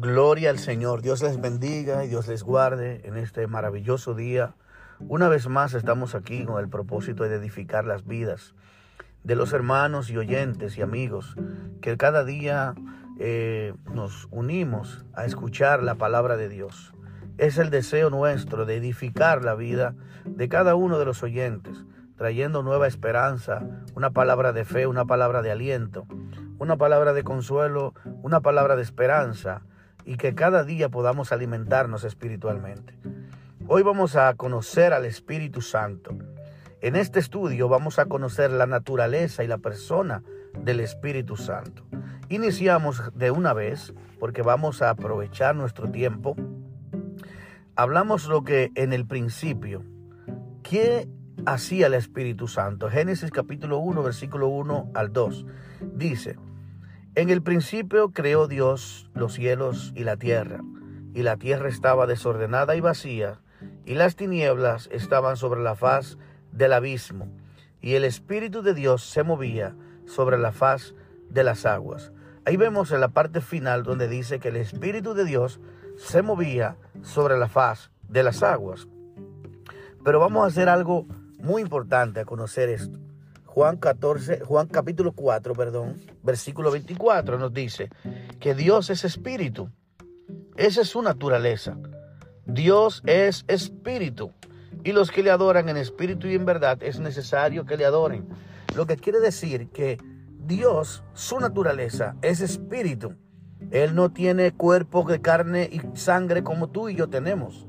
Gloria al Señor. Dios les bendiga y Dios les guarde en este maravilloso día. Una vez más estamos aquí con el propósito de edificar las vidas de los hermanos y oyentes y amigos que cada día eh, nos unimos a escuchar la palabra de Dios. Es el deseo nuestro de edificar la vida de cada uno de los oyentes, trayendo nueva esperanza, una palabra de fe, una palabra de aliento, una palabra de consuelo, una palabra de esperanza y que cada día podamos alimentarnos espiritualmente. Hoy vamos a conocer al Espíritu Santo. En este estudio vamos a conocer la naturaleza y la persona del Espíritu Santo. Iniciamos de una vez porque vamos a aprovechar nuestro tiempo. Hablamos lo que en el principio, ¿qué hacía el Espíritu Santo? Génesis capítulo 1, versículo 1 al 2. Dice, en el principio creó Dios los cielos y la tierra, y la tierra estaba desordenada y vacía, y las tinieblas estaban sobre la faz del abismo, y el Espíritu de Dios se movía sobre la faz de las aguas. Ahí vemos en la parte final donde dice que el Espíritu de Dios se movía sobre la faz de las aguas. Pero vamos a hacer algo muy importante a conocer esto. Juan 14, Juan capítulo 4, perdón, versículo 24 nos dice que Dios es espíritu. Esa es su naturaleza. Dios es espíritu. Y los que le adoran en espíritu y en verdad es necesario que le adoren. Lo que quiere decir que Dios, su naturaleza, es espíritu. Él no tiene cuerpo de carne y sangre como tú y yo tenemos.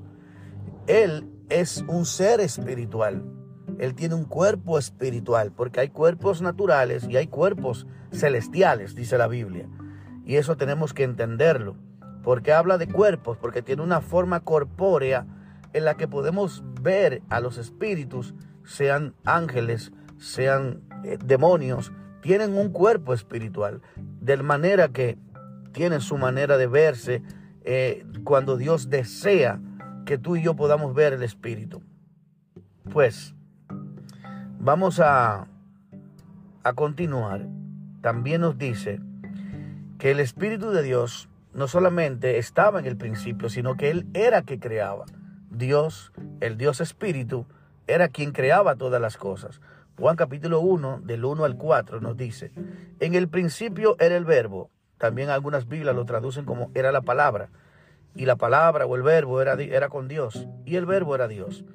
Él es un ser espiritual. Él tiene un cuerpo espiritual, porque hay cuerpos naturales y hay cuerpos celestiales, dice la Biblia. Y eso tenemos que entenderlo. porque habla de cuerpos? Porque tiene una forma corpórea en la que podemos ver a los espíritus, sean ángeles, sean eh, demonios, tienen un cuerpo espiritual, de manera que tienen su manera de verse eh, cuando Dios desea que tú y yo podamos ver el espíritu. Pues Vamos a, a continuar. También nos dice que el Espíritu de Dios no solamente estaba en el principio, sino que Él era que creaba. Dios, el Dios Espíritu, era quien creaba todas las cosas. Juan capítulo 1, del 1 al 4, nos dice, en el principio era el verbo. También algunas Biblias lo traducen como era la palabra. Y la palabra o el verbo era, era con Dios. Y el verbo era Dios.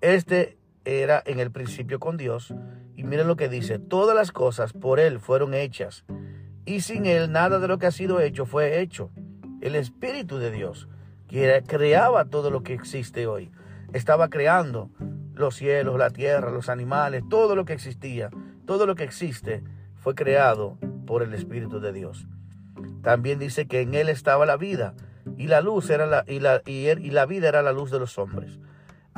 Este era en el principio con Dios. Y miren lo que dice, todas las cosas por Él fueron hechas. Y sin Él nada de lo que ha sido hecho fue hecho. El Espíritu de Dios, que creaba todo lo que existe hoy, estaba creando los cielos, la tierra, los animales, todo lo que existía, todo lo que existe fue creado por el Espíritu de Dios. También dice que en Él estaba la vida y la luz era la, y la, y la vida era la luz de los hombres.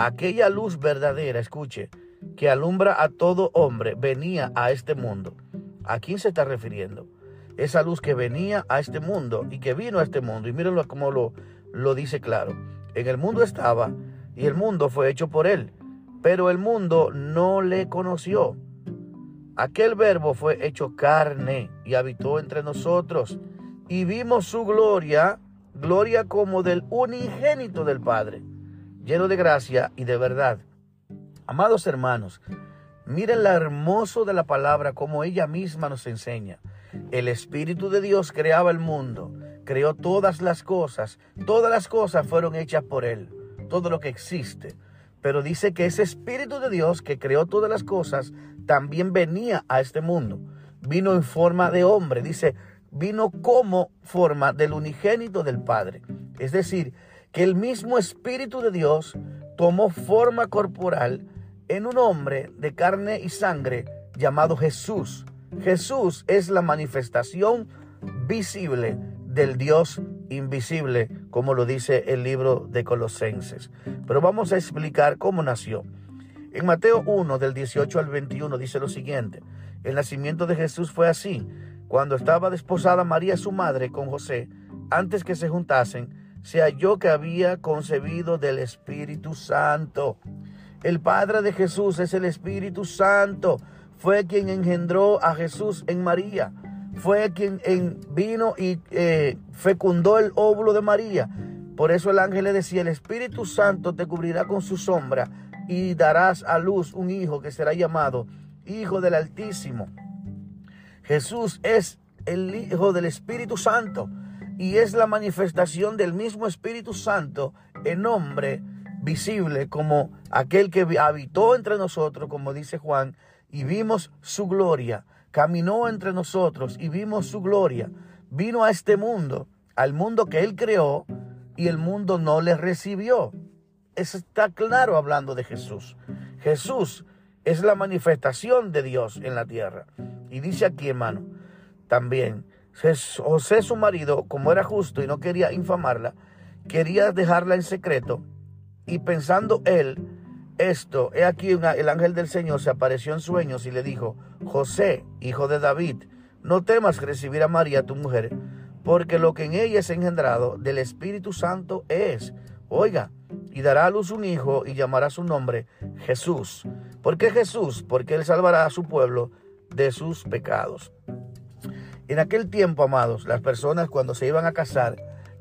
Aquella luz verdadera, escuche, que alumbra a todo hombre, venía a este mundo. ¿A quién se está refiriendo? Esa luz que venía a este mundo y que vino a este mundo. Y mírenlo como lo, lo dice claro. En el mundo estaba y el mundo fue hecho por él, pero el mundo no le conoció. Aquel verbo fue hecho carne y habitó entre nosotros y vimos su gloria, gloria como del unigénito del Padre lleno de gracia y de verdad. Amados hermanos, miren lo hermoso de la palabra como ella misma nos enseña. El Espíritu de Dios creaba el mundo, creó todas las cosas, todas las cosas fueron hechas por Él, todo lo que existe. Pero dice que ese Espíritu de Dios que creó todas las cosas también venía a este mundo. Vino en forma de hombre, dice, vino como forma del unigénito del Padre. Es decir, que el mismo Espíritu de Dios tomó forma corporal en un hombre de carne y sangre llamado Jesús. Jesús es la manifestación visible del Dios invisible, como lo dice el libro de Colosenses. Pero vamos a explicar cómo nació. En Mateo 1, del 18 al 21, dice lo siguiente. El nacimiento de Jesús fue así. Cuando estaba desposada María, su madre, con José, antes que se juntasen, se halló que había concebido del Espíritu Santo. El Padre de Jesús es el Espíritu Santo. Fue quien engendró a Jesús en María. fue quien vino y eh, fecundó el óvulo de María. Por eso el ángel le decía, el Espíritu Santo te cubrirá con su sombra y darás a luz un hijo que será llamado Hijo del Altísimo. Jesús es el Hijo del Espíritu Santo y es la manifestación del mismo Espíritu Santo en hombre visible como aquel que habitó entre nosotros, como dice Juan, y vimos su gloria, caminó entre nosotros y vimos su gloria, vino a este mundo, al mundo que él creó, y el mundo no le recibió. Eso está claro hablando de Jesús. Jesús es la manifestación de Dios en la tierra. Y dice aquí, hermano, también, José su marido, como era justo y no quería infamarla, quería dejarla en secreto. Y pensando él esto, he aquí el ángel del Señor se apareció en sueños y le dijo, José, hijo de David, no temas recibir a María tu mujer, porque lo que en ella es engendrado del Espíritu Santo es, oiga, y dará a luz un hijo y llamará su nombre Jesús. ¿Por qué Jesús? Porque él salvará a su pueblo de sus pecados. En aquel tiempo, amados, las personas cuando se iban a casar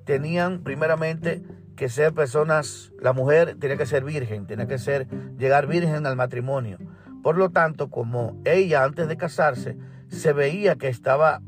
tenían primeramente que ser personas, la mujer tenía que ser virgen, tenía que ser llegar virgen al matrimonio. Por lo tanto, como ella antes de casarse se veía que estaba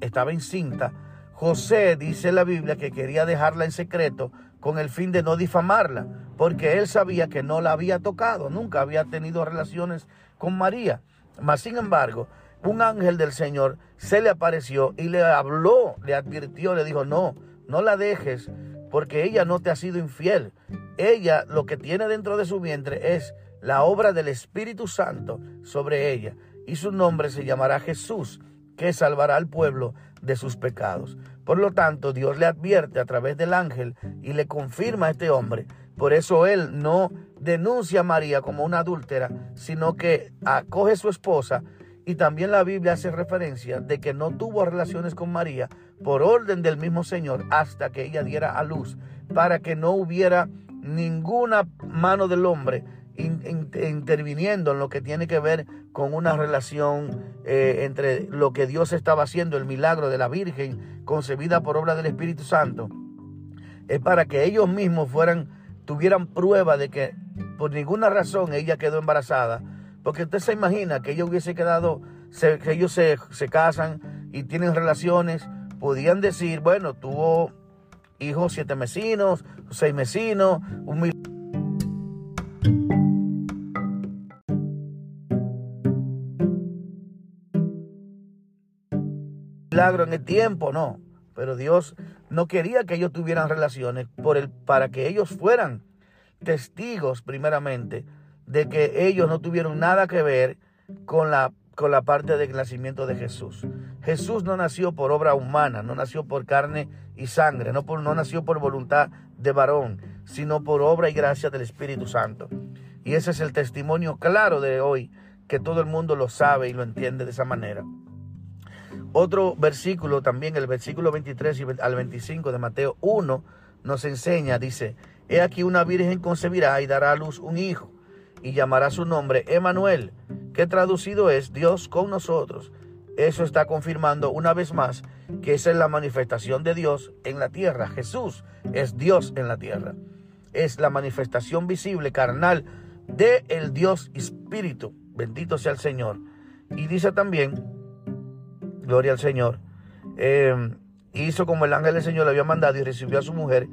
estaba encinta, José dice en la Biblia que quería dejarla en secreto con el fin de no difamarla, porque él sabía que no la había tocado, nunca había tenido relaciones con María. Mas, sin embargo, un ángel del Señor se le apareció y le habló, le advirtió, le dijo, no, no la dejes, porque ella no te ha sido infiel. Ella lo que tiene dentro de su vientre es la obra del Espíritu Santo sobre ella, y su nombre se llamará Jesús, que salvará al pueblo de sus pecados. Por lo tanto, Dios le advierte a través del ángel y le confirma a este hombre. Por eso él no denuncia a María como una adúltera, sino que acoge a su esposa y también la Biblia hace referencia de que no tuvo relaciones con María por orden del mismo Señor hasta que ella diera a luz, para que no hubiera ninguna mano del hombre interviniendo en lo que tiene que ver con una relación eh, entre lo que Dios estaba haciendo, el milagro de la Virgen concebida por obra del Espíritu Santo, es para que ellos mismos fueran, tuvieran prueba de que por ninguna razón ella quedó embarazada, porque usted se imagina que ella hubiese quedado, que ellos se, se casan y tienen relaciones, podían decir, bueno, tuvo hijos siete mesinos, seis mesinos, un milagro en el tiempo, no. Pero Dios no quería que ellos tuvieran relaciones por el, para que ellos fueran testigos primeramente de que ellos no tuvieron nada que ver con la, con la parte del nacimiento de Jesús. Jesús no nació por obra humana, no nació por carne y sangre, no, por, no nació por voluntad de varón, sino por obra y gracia del Espíritu Santo. Y ese es el testimonio claro de hoy, que todo el mundo lo sabe y lo entiende de esa manera. Otro versículo también, el versículo 23 al 25 de Mateo 1, nos enseña, dice, He aquí una virgen concebirá y dará a luz un hijo, y llamará su nombre Emanuel, que traducido es Dios con nosotros. Eso está confirmando una vez más que esa es la manifestación de Dios en la tierra. Jesús es Dios en la tierra. Es la manifestación visible, carnal, de el Dios Espíritu. Bendito sea el Señor. Y dice también gloria al Señor, eh, hizo como el ángel del Señor le había mandado y recibió a su mujer,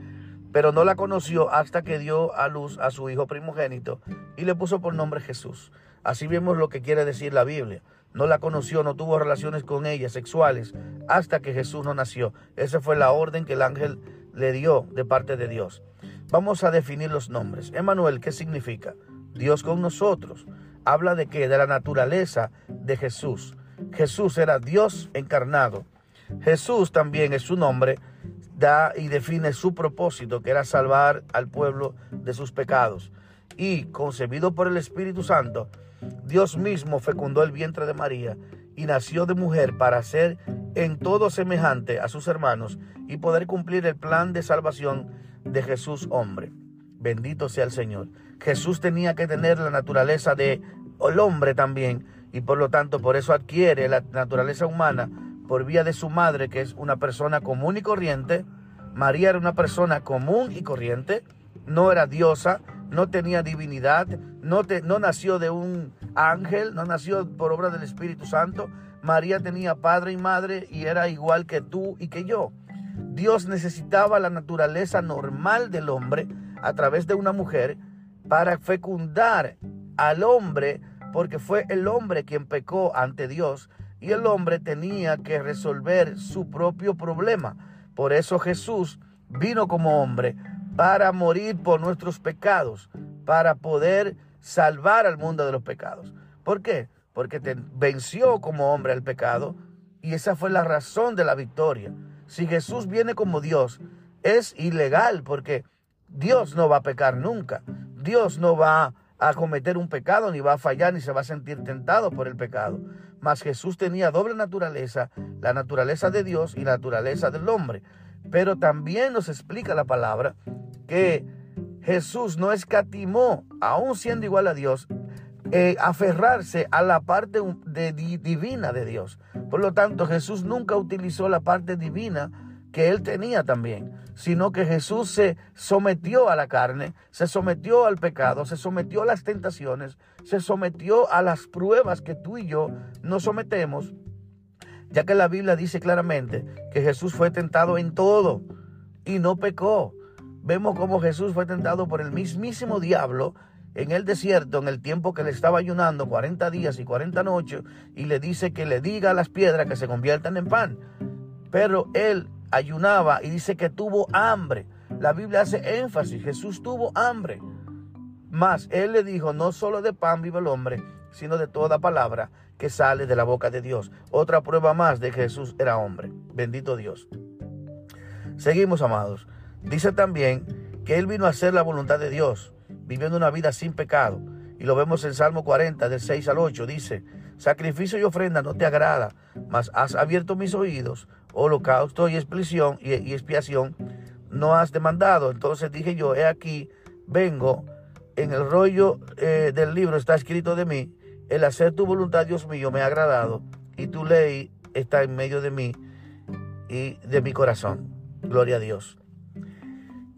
pero no la conoció hasta que dio a luz a su hijo primogénito y le puso por nombre Jesús. Así vemos lo que quiere decir la Biblia. No la conoció, no tuvo relaciones con ella sexuales hasta que Jesús no nació. Esa fue la orden que el ángel le dio de parte de Dios. Vamos a definir los nombres. Emanuel, ¿qué significa? Dios con nosotros. Habla de qué? De la naturaleza de Jesús. Jesús era Dios encarnado. Jesús también es su nombre, da y define su propósito, que era salvar al pueblo de sus pecados. Y concebido por el Espíritu Santo, Dios mismo fecundó el vientre de María y nació de mujer para ser en todo semejante a sus hermanos y poder cumplir el plan de salvación de Jesús hombre. Bendito sea el Señor. Jesús tenía que tener la naturaleza de el hombre también y por lo tanto por eso adquiere la naturaleza humana por vía de su madre, que es una persona común y corriente. María era una persona común y corriente, no era diosa, no tenía divinidad, no, no nació de un ángel, no nació por obra del Espíritu Santo. María tenía padre y madre y era igual que tú y que yo. Dios necesitaba la naturaleza normal del hombre a través de una mujer para fecundar al hombre, porque fue el hombre quien pecó ante Dios y el hombre tenía que resolver su propio problema. Por eso Jesús vino como hombre para morir por nuestros pecados, para poder salvar al mundo de los pecados. ¿Por qué? Porque te venció como hombre el pecado y esa fue la razón de la victoria. Si Jesús viene como Dios, es ilegal porque Dios no va a pecar nunca. Dios no va a cometer un pecado, ni va a fallar, ni se va a sentir tentado por el pecado. Mas Jesús tenía doble naturaleza, la naturaleza de Dios y la naturaleza del hombre. Pero también nos explica la palabra que Jesús no escatimó, aún siendo igual a Dios, eh, aferrarse a la parte divina de Dios. Por lo tanto, Jesús nunca utilizó la parte divina que él tenía también, sino que Jesús se sometió a la carne, se sometió al pecado, se sometió a las tentaciones, se sometió a las pruebas que tú y yo nos sometemos, ya que la Biblia dice claramente que Jesús fue tentado en todo y no pecó. Vemos cómo Jesús fue tentado por el mismísimo diablo en el desierto, en el tiempo que le estaba ayunando 40 días y 40 noches, y le dice que le diga a las piedras que se conviertan en pan. Pero él ayunaba y dice que tuvo hambre. La Biblia hace énfasis, Jesús tuvo hambre. Mas él le dijo, no solo de pan vive el hombre, sino de toda palabra que sale de la boca de Dios. Otra prueba más de que Jesús era hombre. Bendito Dios. Seguimos, amados. Dice también que él vino a hacer la voluntad de Dios viviendo una vida sin pecado. Y lo vemos en Salmo 40, del 6 al 8. Dice, sacrificio y ofrenda no te agrada, mas has abierto mis oídos, holocausto y expiación, y, expiación no has demandado. Entonces dije yo, he aquí, vengo, en el rollo eh, del libro está escrito de mí, el hacer tu voluntad, Dios mío, me ha agradado, y tu ley está en medio de mí y de mi corazón. Gloria a Dios.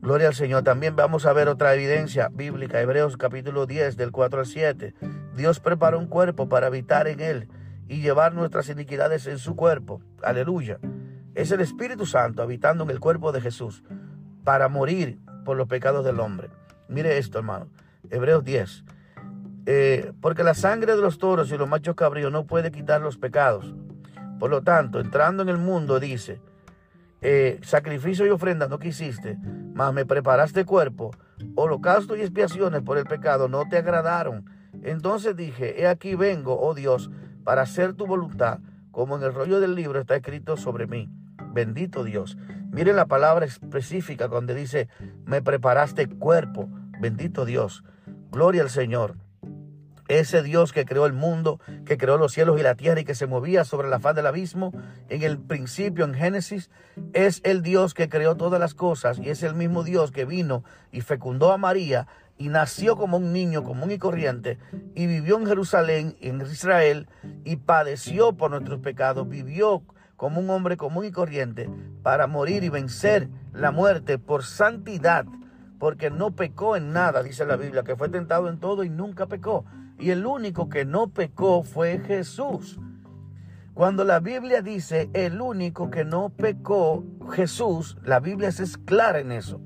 Gloria al Señor. También vamos a ver otra evidencia bíblica. Hebreos capítulo 10 del 4 al 7. Dios preparó un cuerpo para habitar en él y llevar nuestras iniquidades en su cuerpo. Aleluya. Es el Espíritu Santo habitando en el cuerpo de Jesús para morir por los pecados del hombre. Mire esto, hermano. Hebreos 10. Eh, porque la sangre de los toros y los machos cabríos no puede quitar los pecados. Por lo tanto, entrando en el mundo, dice, eh, sacrificio y ofrenda no quisiste, mas me preparaste cuerpo, holocausto y expiaciones por el pecado no te agradaron. Entonces dije, he aquí vengo, oh Dios, para hacer tu voluntad, como en el rollo del libro está escrito sobre mí. Bendito Dios. Mire la palabra específica donde dice, me preparaste cuerpo. Bendito Dios. Gloria al Señor. Ese Dios que creó el mundo, que creó los cielos y la tierra y que se movía sobre la faz del abismo, en el principio, en Génesis, es el Dios que creó todas las cosas y es el mismo Dios que vino y fecundó a María y nació como un niño común y corriente y vivió en Jerusalén, en Israel, y padeció por nuestros pecados, vivió como un hombre común y corriente para morir y vencer la muerte por santidad, porque no pecó en nada, dice la Biblia, que fue tentado en todo y nunca pecó. Y el único que no pecó fue Jesús. Cuando la Biblia dice el único que no pecó, Jesús, la Biblia es clara en eso.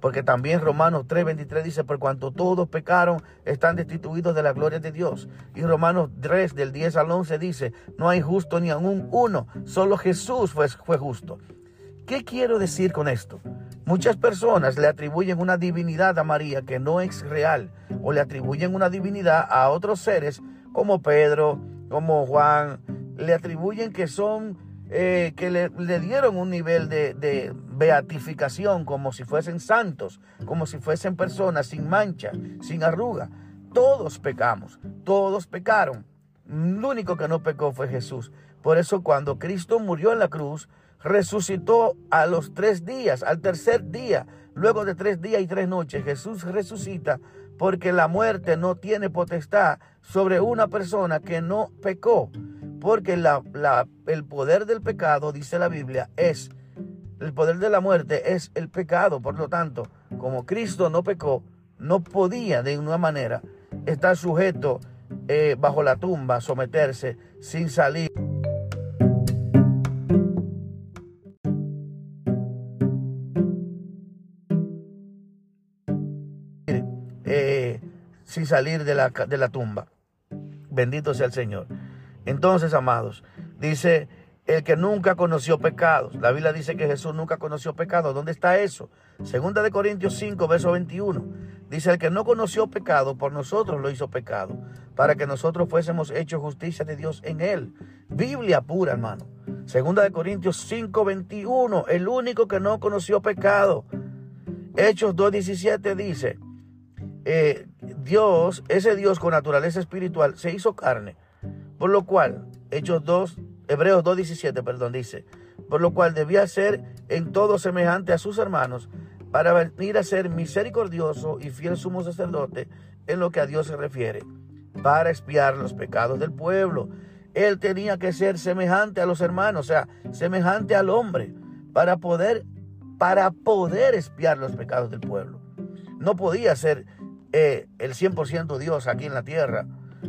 Porque también Romanos 3:23 dice, por cuanto todos pecaron, están destituidos de la gloria de Dios. Y Romanos 3 del 10 al 11 dice, no hay justo ni aún uno, solo Jesús fue, fue justo. ¿Qué quiero decir con esto? Muchas personas le atribuyen una divinidad a María que no es real o le atribuyen una divinidad a otros seres como Pedro, como Juan, le atribuyen que son, eh, que le, dieron un nivel de, de beatificación como si fuesen santos, como si fuesen personas sin mancha, sin arruga. Todos pecamos, todos pecaron. El único que no pecó fue Jesús. Por eso cuando Cristo murió en la cruz, resucitó a los tres días, al tercer día, luego de tres días y tres noches, Jesús resucita porque la muerte no tiene potestad sobre una persona que no pecó. Porque la, el poder del pecado, dice la Biblia, es, el poder de la muerte es el pecado. Por lo tanto, como Cristo no pecó, no podía de ninguna manera estar sujeto eh, bajo la tumba, someterse sin salir. Sin salir de la, de la tumba. Bendito sea el Señor. Entonces, amados, dice el que nunca conoció pecados. La Biblia dice que Jesús nunca conoció pecados. ¿Dónde está eso? Segunda de Corintios 5, verso 21. Dice, el que no conoció pecado, por nosotros lo hizo pecado, para que nosotros fuésemos hechos justicia de Dios en él. Biblia pura, hermano. Segunda de Corintios 5, 21. El único que no conoció pecado. Hechos 2, 17 dice, eh, Dios, ese Dios con naturaleza espiritual, se hizo carne por lo cual, Hechos 2, Hebreos 2.17, perdón, dice, por lo cual debía ser en todo semejante a sus hermanos, para venir a ser misericordioso y fiel sumo sacerdote en lo que a Dios se refiere, para expiar los pecados del pueblo. Él tenía que ser semejante a los hermanos, o sea, semejante al hombre, para poder, para poder expiar los pecados del pueblo. No podía ser eh, el 100% Dios aquí en la tierra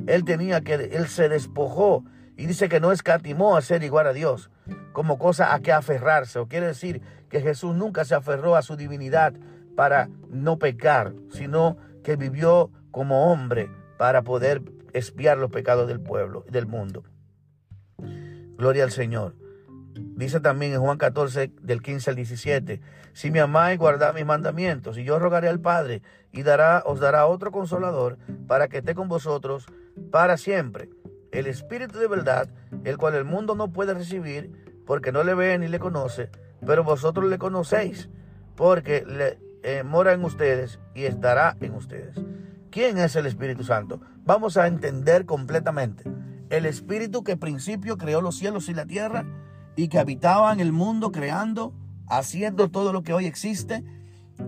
él tenía que, él se despojó y dice que no escatimó a ser igual a Dios como cosa a que aferrarse. O quiere decir que Jesús nunca se aferró a su divinidad para no pecar, sino que vivió como hombre para poder espiar los pecados del pueblo, del mundo. Gloria al Señor. Dice también en Juan 14, del 15 al 17, si me amáis, guardad mis mandamientos, y yo rogaré al Padre, y dará, os dará otro consolador, para que esté con vosotros para siempre. El Espíritu de verdad, el cual el mundo no puede recibir, porque no le ve ni le conoce, pero vosotros le conocéis, porque le, eh, mora en ustedes y estará en ustedes. ¿Quién es el Espíritu Santo? Vamos a entender completamente. El Espíritu que principio creó los cielos y la tierra, y que habitaba en el mundo creando, haciendo todo lo que hoy existe,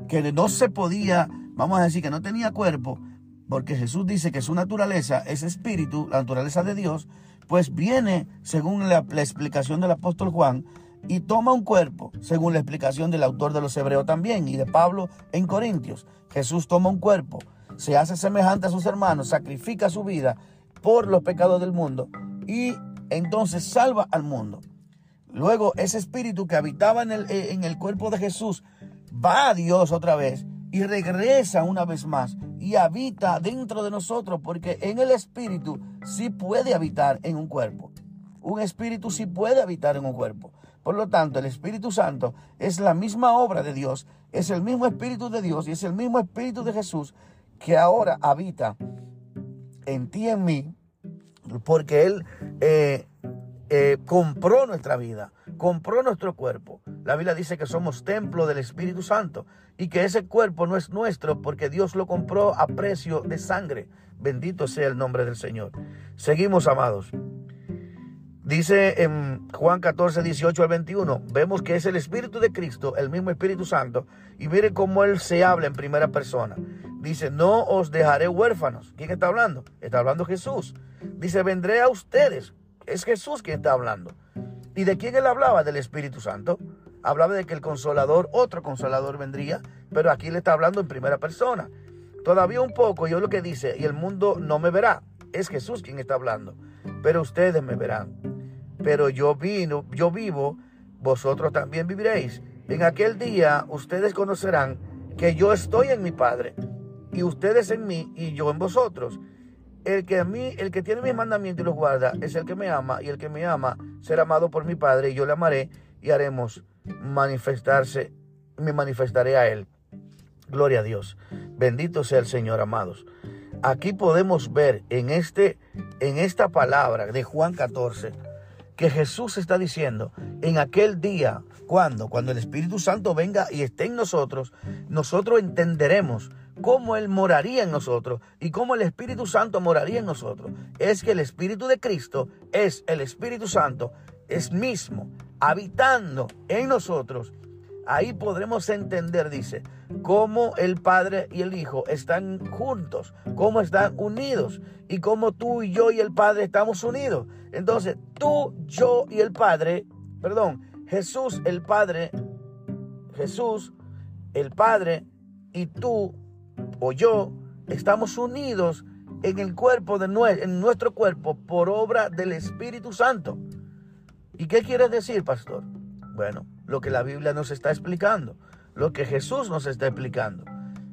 que no se podía, vamos a decir que no tenía cuerpo, porque Jesús dice que su naturaleza es espíritu, la naturaleza de Dios, pues viene, según la, explicación del apóstol Juan, y toma un cuerpo, según la explicación del autor de los Hebreos también y de Pablo en Corintios. Jesús toma un cuerpo, se hace semejante a sus hermanos, sacrifica su vida por los pecados del mundo y entonces salva al mundo. Luego ese espíritu que habitaba en el, eh, en el cuerpo de Jesús va a Dios otra vez y regresa una vez más y habita dentro de nosotros porque en el espíritu sí puede habitar en un cuerpo. Un espíritu sí puede habitar en un cuerpo. Por lo tanto, el Espíritu Santo es la misma obra de Dios, es el mismo Espíritu de Dios y es el mismo Espíritu de Jesús que ahora habita en ti y en mí, porque Él eh, eh, compró nuestra vida, compró nuestro cuerpo. La Biblia dice que somos templo del Espíritu Santo y que ese cuerpo no es nuestro porque Dios lo compró a precio de sangre. Bendito sea el nombre del Señor. Seguimos, amados. Dice en Juan 14, 18 al 21, vemos que es el Espíritu de Cristo, el mismo Espíritu Santo, y mire cómo Él se habla en primera persona. Dice, no os dejaré huérfanos. ¿Quién está hablando? Está hablando Jesús. Dice, vendré a ustedes es Jesús quien está hablando. ¿Y de quién él hablaba? Del Espíritu Santo. Hablaba de que el consolador, otro consolador vendría, pero aquí le está hablando en primera persona. Todavía un poco, yo lo que dice, y el mundo no me verá. Es Jesús quien está hablando. Pero ustedes me verán. Pero yo vino, yo vivo, vosotros también viviréis. En aquel día ustedes conocerán que yo estoy en mi Padre, y ustedes en mí, y yo en vosotros el que a mí, el que tiene mis mandamientos y los guarda, es el que me ama, y el que me ama será amado por mi Padre, y yo le amaré y haremos manifestarse, me manifestaré a él. Gloria a Dios. Bendito sea el Señor, amados. Aquí podemos ver en este en esta palabra de Juan 14 que Jesús está diciendo, en aquel día, cuando cuando el Espíritu Santo venga y esté en nosotros, nosotros entenderemos cómo Él moraría en nosotros y cómo el Espíritu Santo moraría en nosotros. Es que el Espíritu de Cristo es el Espíritu Santo, es mismo, habitando en nosotros. Ahí podremos entender, dice, cómo el Padre y el Hijo están juntos, cómo están unidos y cómo tú y yo y el Padre estamos unidos. Entonces, tú, yo y el Padre, perdón, Jesús, el Padre, Jesús, el Padre y tú o yo estamos unidos en el cuerpo de en nuestro cuerpo por obra del Espíritu Santo. ¿Y qué quiere decir, pastor? Bueno, lo que la Biblia nos está explicando, lo que Jesús nos está explicando.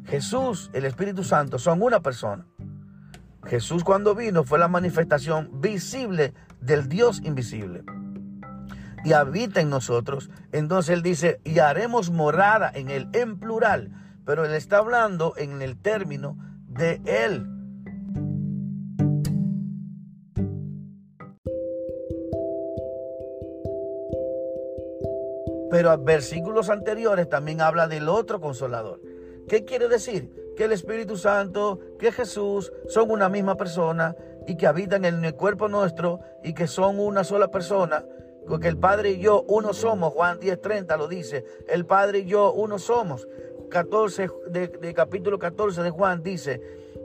Jesús, el Espíritu Santo son una persona. Jesús cuando vino fue la manifestación visible del Dios invisible. Y habita en nosotros. Entonces él dice, y haremos morada en él, en plural. Pero él está hablando en el término de él. Pero versículos anteriores también habla del otro consolador. ¿Qué quiere decir? Que el Espíritu Santo, que Jesús son una misma persona y que habitan en el cuerpo nuestro y que son una sola persona. Porque el Padre y yo uno somos. Juan 10:30 lo dice. El Padre y yo uno somos. 14 de, capítulo 14 de Juan dice,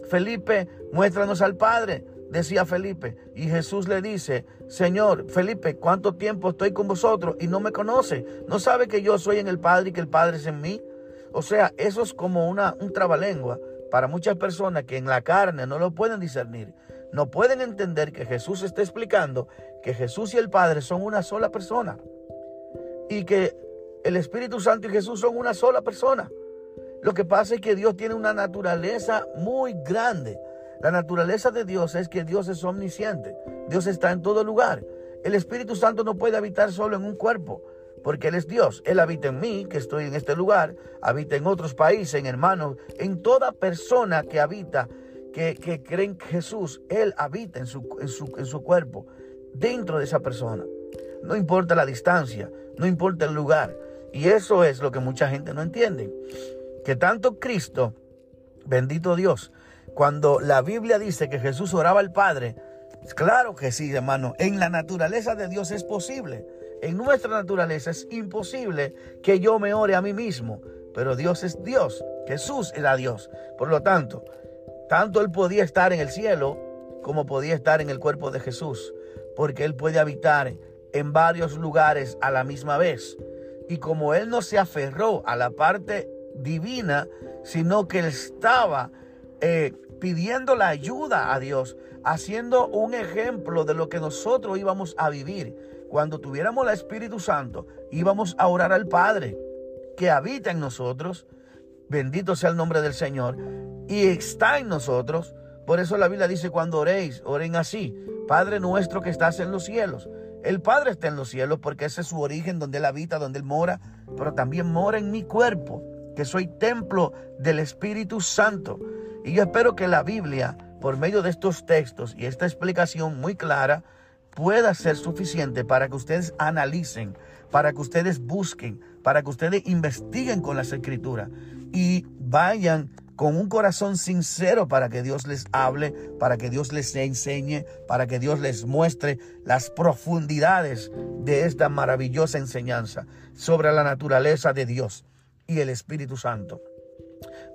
Felipe, muéstranos al Padre decía Felipe. Y Jesús le dice, Señor, Felipe, ¿cuánto tiempo estoy con vosotros y no me conoce? ¿No sabe que yo soy en el Padre y que el Padre es en mí? O sea, eso es como una, un trabalengua para muchas personas que en la carne no lo pueden discernir. No pueden entender que Jesús está explicando que Jesús y el Padre son una sola persona. Y que el Espíritu Santo y Jesús son una sola persona. Lo que pasa es que Dios tiene una naturaleza muy grande. La naturaleza de Dios es que Dios es omnisciente. Dios está en todo lugar. El Espíritu Santo no puede habitar solo en un cuerpo, porque Él es Dios. Él habita en mí, que estoy en este lugar, habita en otros países, en hermanos, en toda persona que habita, que, que cree en Jesús. Él habita en su, en, su, en su cuerpo, dentro de esa persona. No importa la distancia, no importa el lugar. Y eso es lo que mucha gente no entiende. Que tanto Cristo, bendito Dios, cuando la Biblia dice que Jesús oraba al Padre, claro que sí, hermano. En la naturaleza de Dios es posible. En nuestra naturaleza es imposible que yo me ore a mí mismo. Pero Dios es Dios. Jesús era Dios. Por lo tanto, tanto Él podía estar en el cielo como podía estar en el cuerpo de Jesús. Porque Él puede habitar en varios lugares a la misma vez. Y como Él no se aferró a la parte divina, sino que Él estaba eh, pidiendo la ayuda a Dios, haciendo un ejemplo de lo que nosotros íbamos a vivir. Cuando tuviéramos el Espíritu Santo, íbamos a orar al Padre que habita en nosotros. Bendito sea el nombre del Señor. Y está en nosotros. Por eso la Biblia dice, cuando oréis, oren así. Padre nuestro que estás en los cielos. El Padre está en los cielos porque ese es su origen, donde Él habita, donde Él mora. Pero también mora en mi cuerpo, que soy templo del Espíritu Santo. Y yo espero que la Biblia, por medio de estos textos y esta explicación muy clara, pueda ser suficiente para que ustedes analicen, para que ustedes busquen, para que ustedes investiguen con las escrituras y vayan con un corazón sincero para que Dios les hable, para que Dios les enseñe, para que Dios les muestre las profundidades de esta maravillosa enseñanza sobre la naturaleza de Dios y el Espíritu Santo.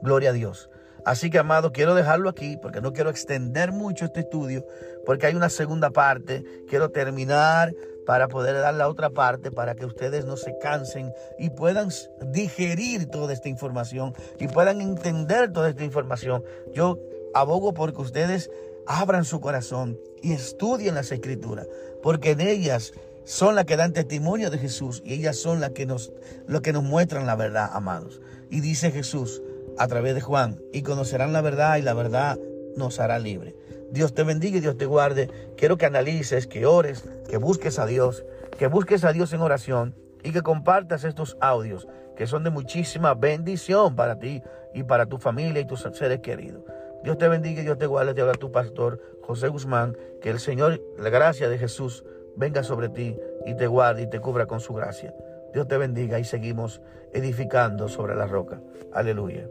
Gloria a Dios. Así que, amado, quiero dejarlo aquí porque no quiero extender mucho este estudio, porque hay una segunda parte. Quiero terminar para poder dar la otra parte, para que ustedes no se cansen y puedan digerir toda esta información y puedan entender toda esta información. Yo abogo porque ustedes abran su corazón y estudien las escrituras, porque en ellas son las que dan testimonio de Jesús y ellas son las que nos, que nos muestran la verdad, amados. Y dice Jesús, a través de Juan y conocerán la verdad y la verdad nos hará libre. Dios te bendiga y Dios te guarde. Quiero que analices, que ores, que busques a Dios, que busques a Dios en oración y que compartas estos audios que son de muchísima bendición para ti y para tu familia y tus seres queridos. Dios te bendiga y Dios te guarde. Te habla tu pastor José Guzmán. Que el Señor, la gracia de Jesús, venga sobre ti y te guarde y te cubra con su gracia. Dios te bendiga y seguimos edificando sobre la roca. Aleluya.